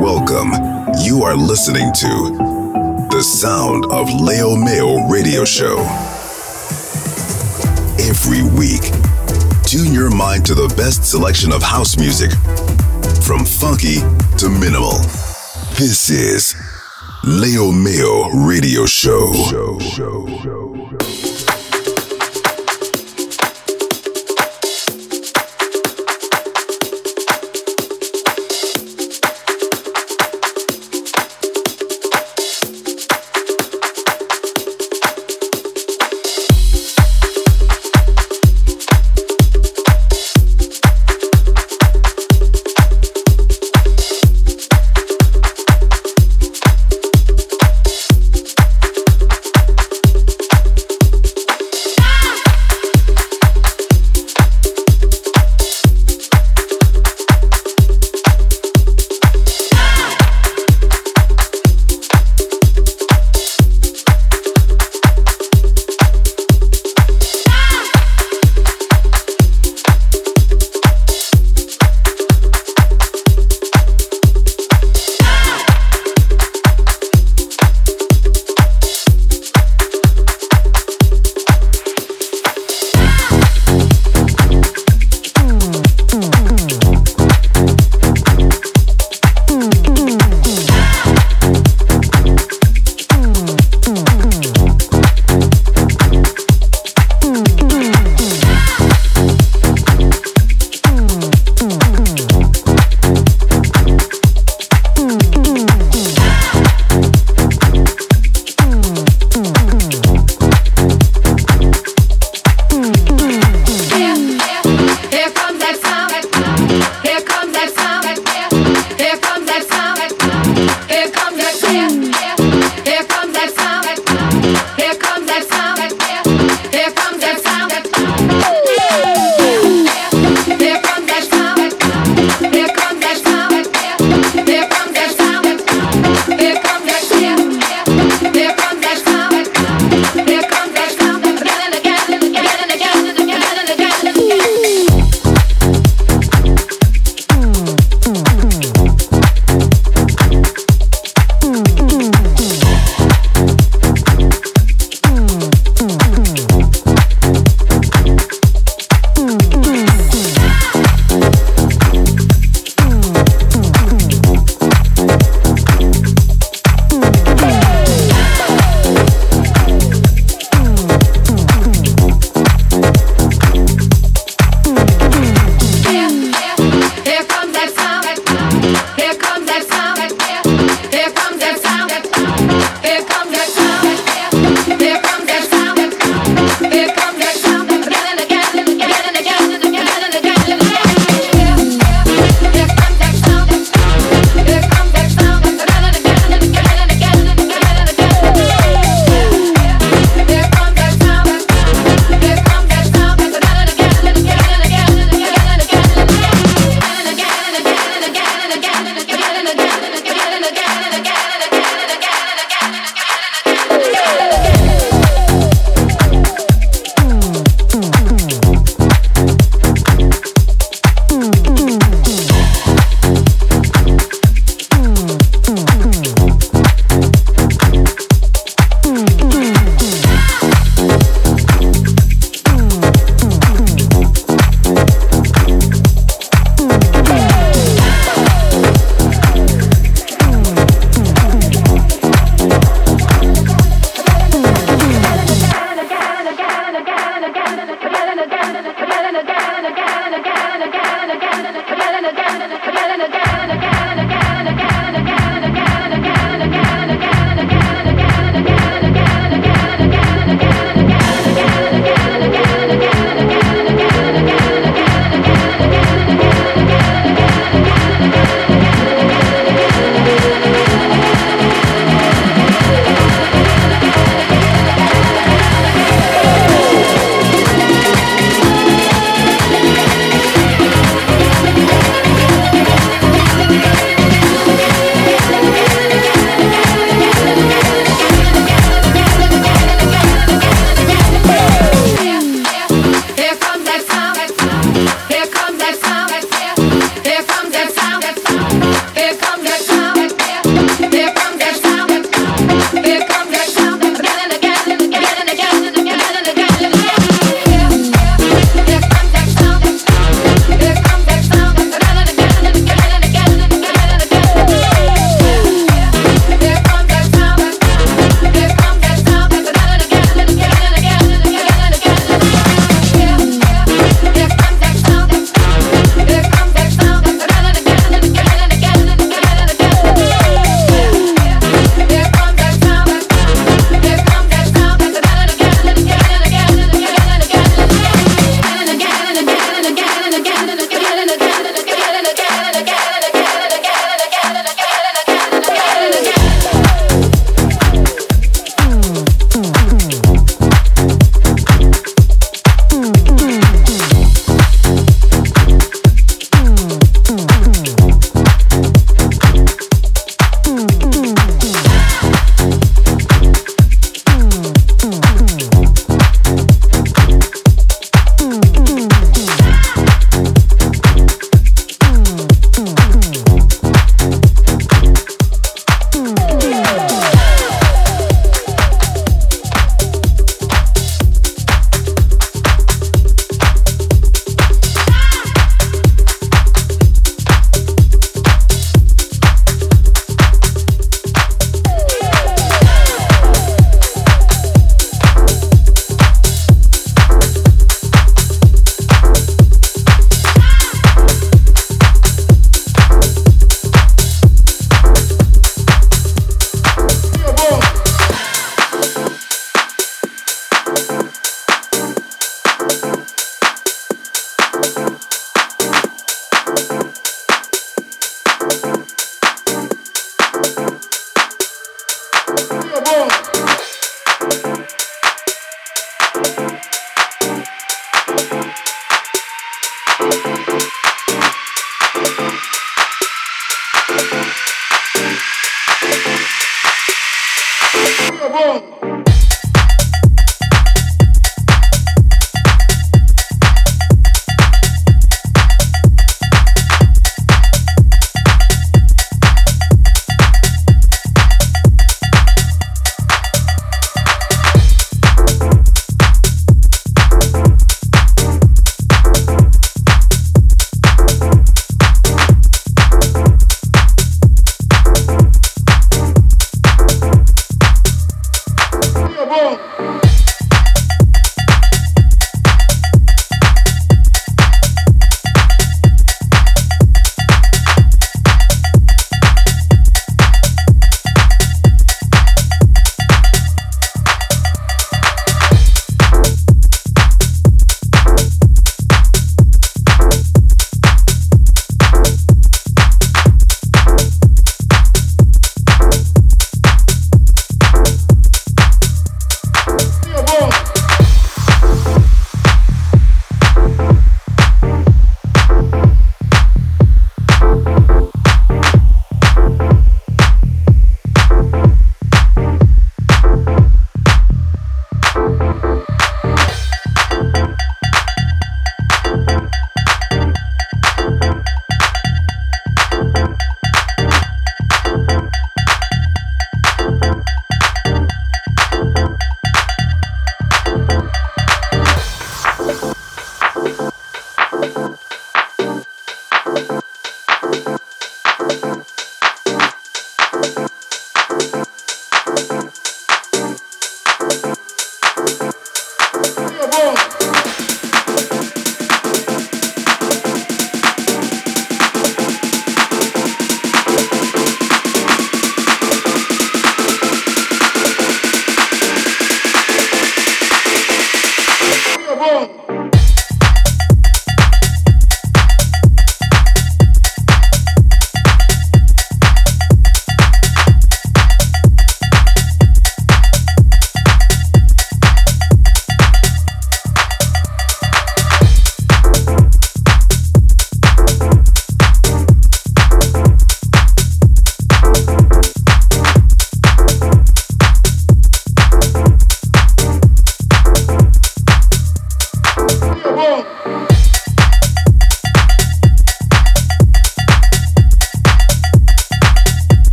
Welcome. You are listening to the sound of Leo Mayo Radio Show. Every week, tune your mind to the best selection of house music, from funky to minimal. This is Leo Mayo Radio Show. show, show, show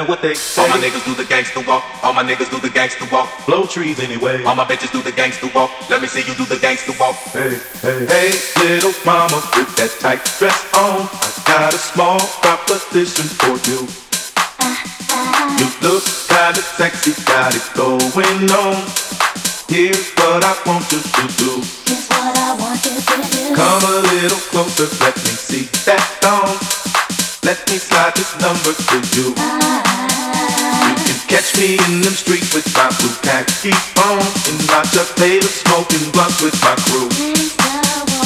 matter what they say. All my niggas do the gangster walk. All my niggas do the gangster walk. Blow trees anyway. All my bitches do the gangster walk. Let me see you do the gangster walk. Hey, hey, hey, little mama with that tight dress on. I got a small proposition for you. Uh-huh. You look kinda sexy, got it going on. Here's what I want you to do. Here's what I want you to do. Come a little closer, let me see that thong. Let me slide this number to you. You can catch me in them streets with my blue khaki on, and my Taylor smoking blunts with my crew.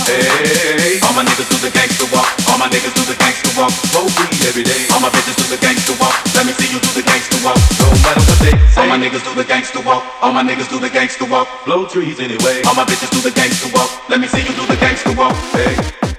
Hey, all my niggas do the gangster walk. All my niggas do the gangster walk. Smoke weed every day. All my bitches do the gangster walk. Let me see you do the gangster walk. No matter what they say. All my niggas do the gangster walk. All my niggas do the gangster walk. Blow trees anyway. All my bitches do the gangster walk. Let me see you do the gangster walk. Hey.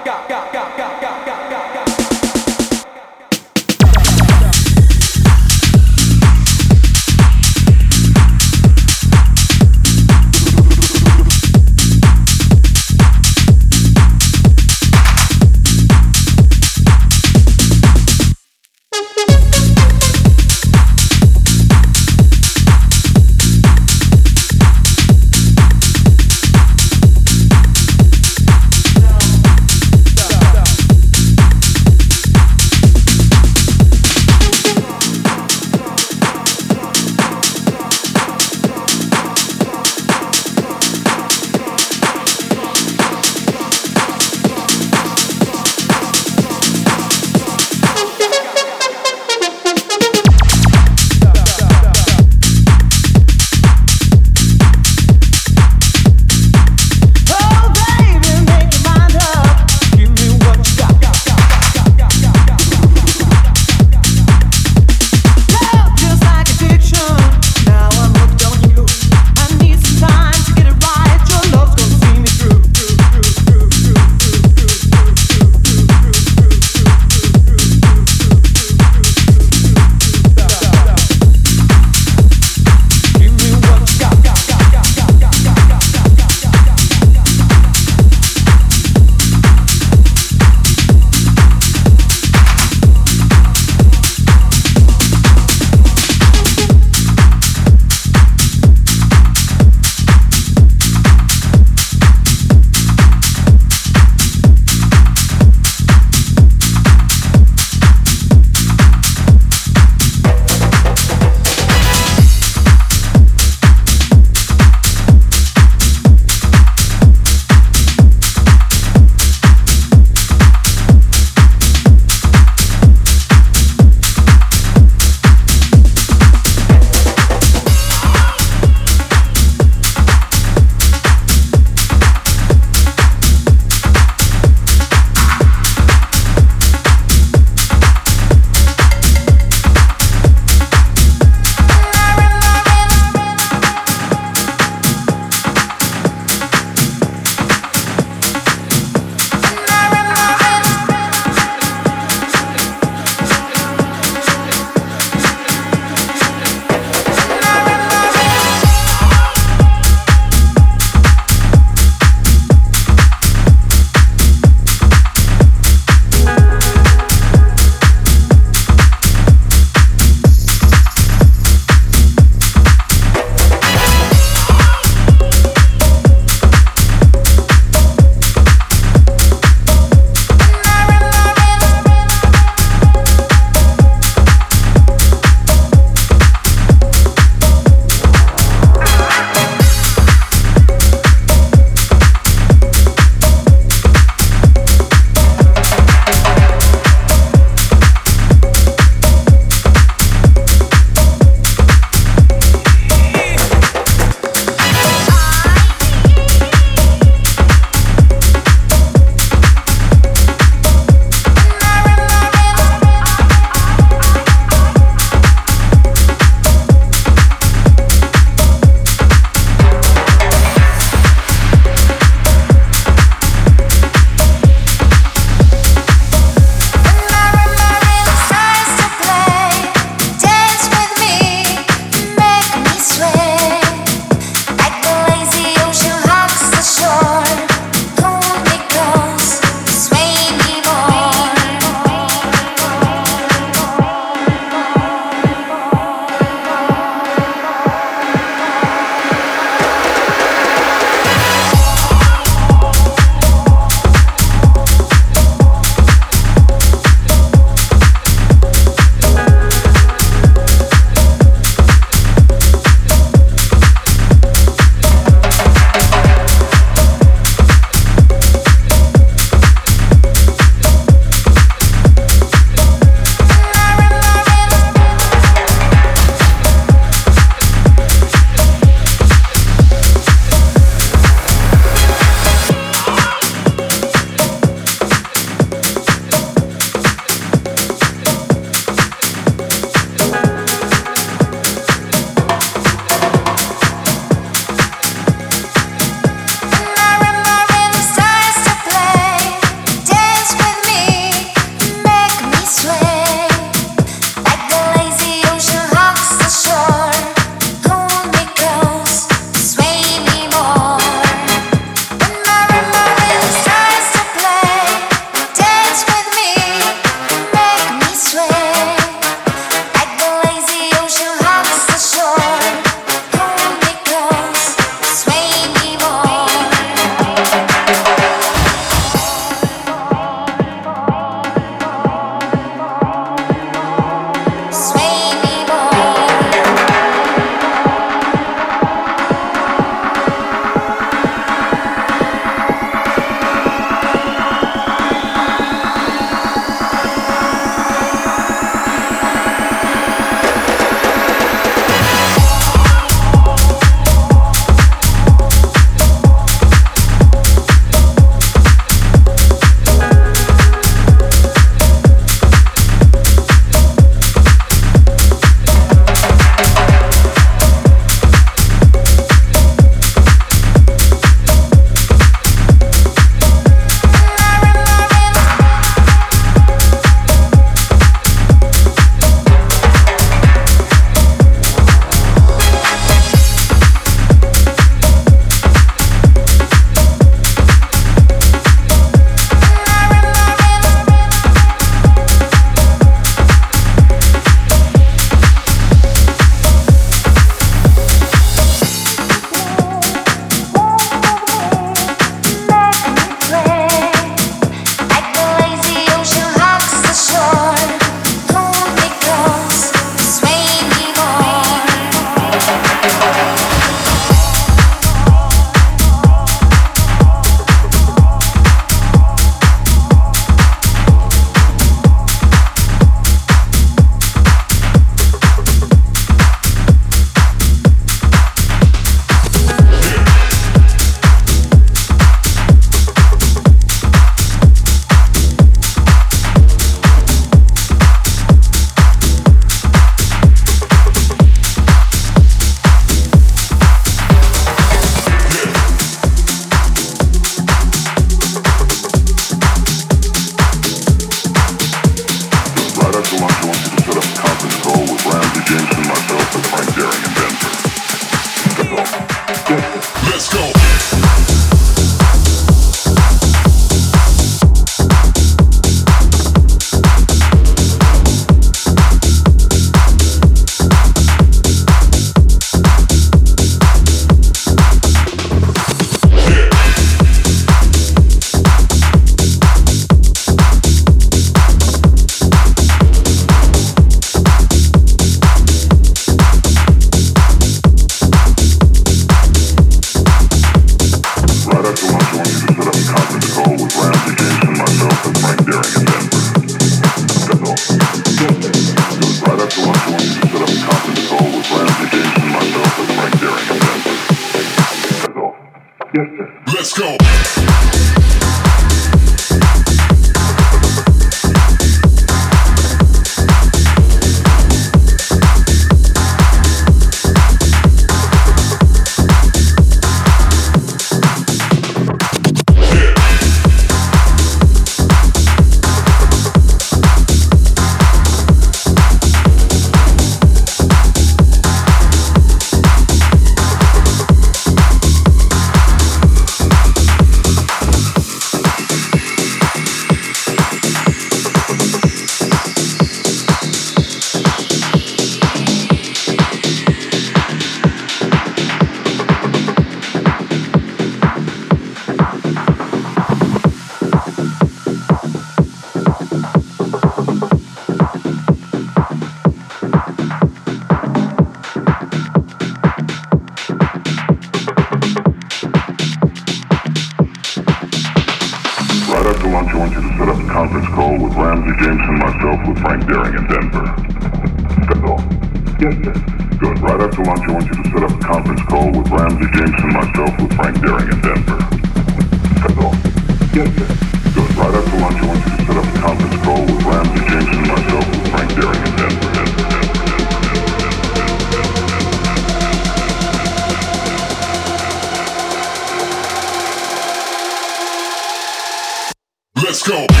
Listen.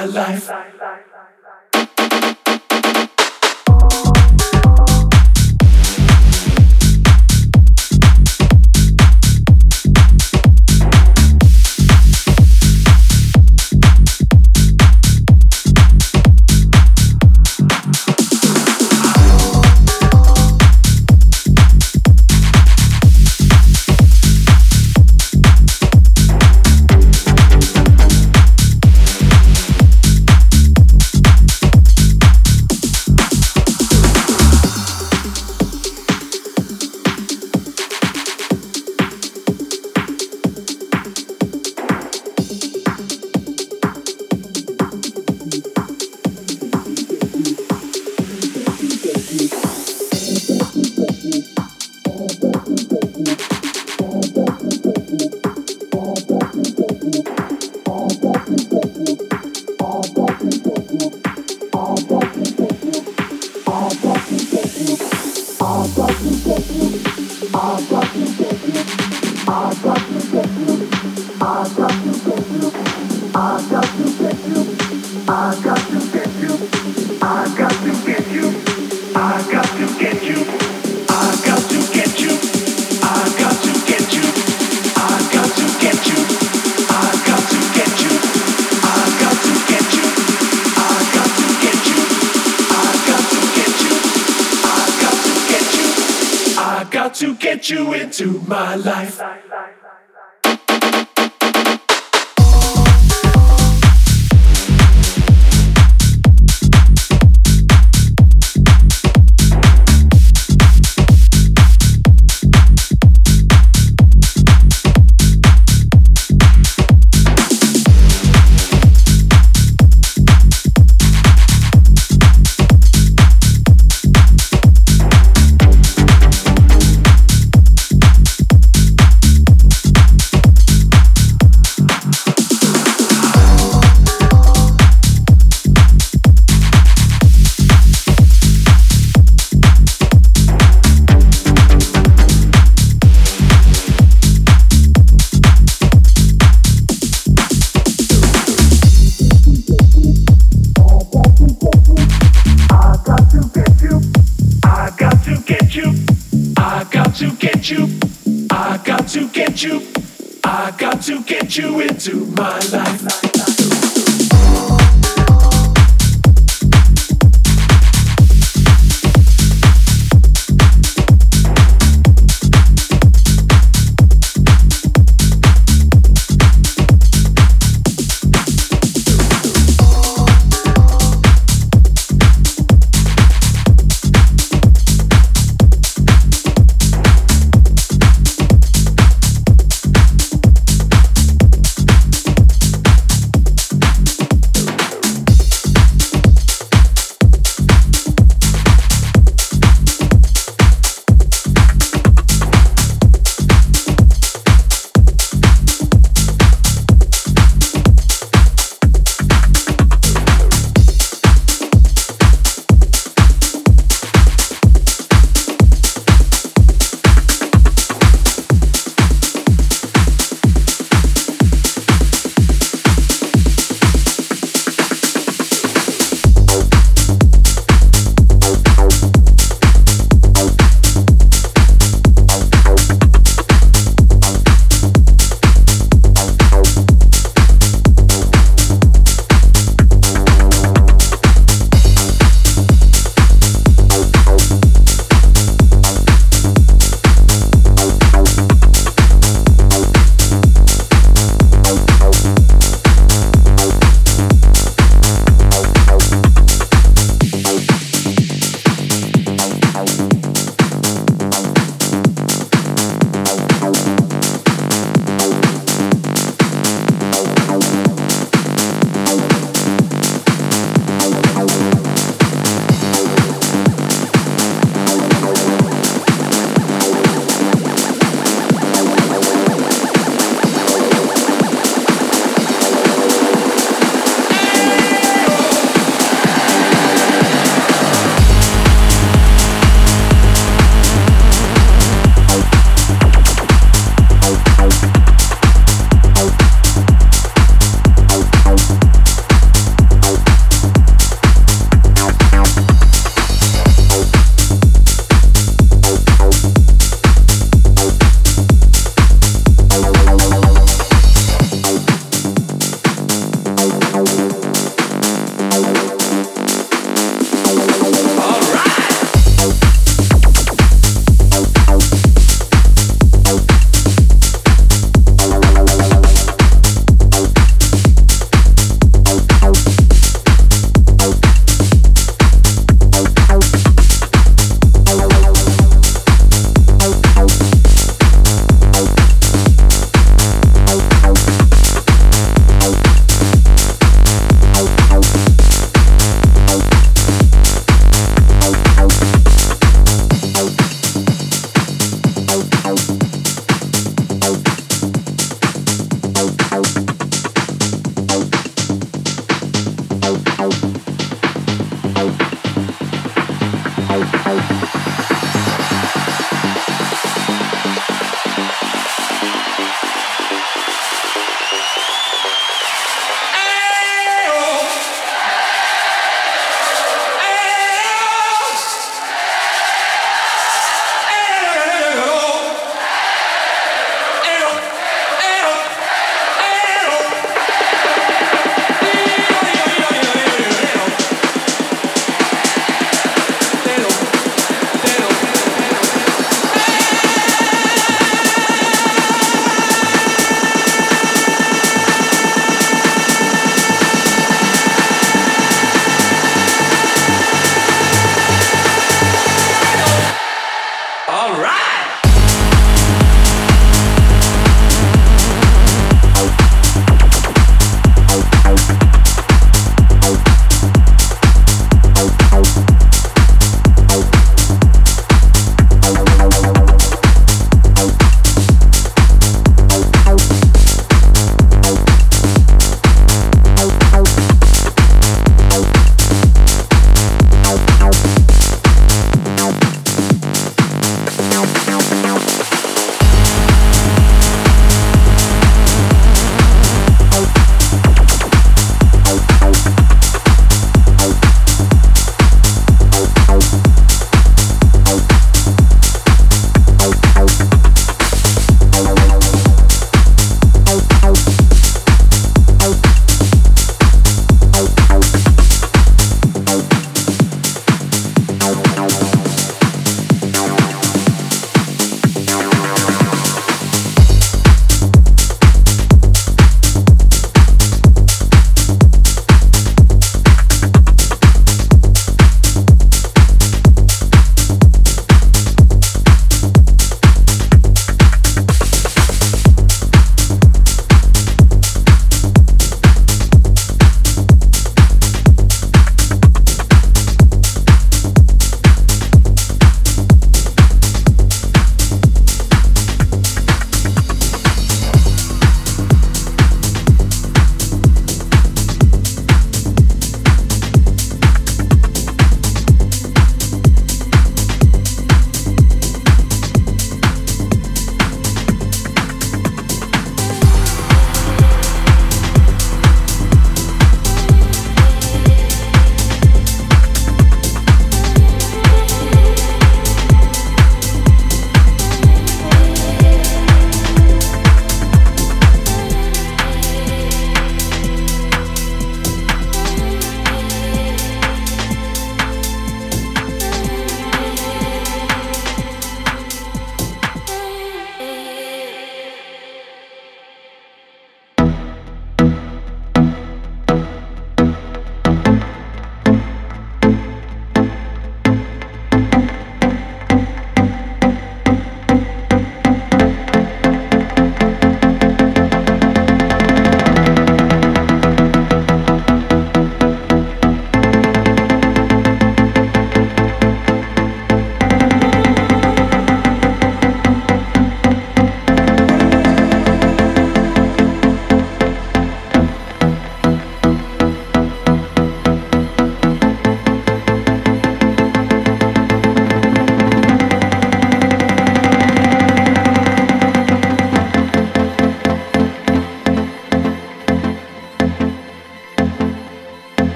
my life. you into my life.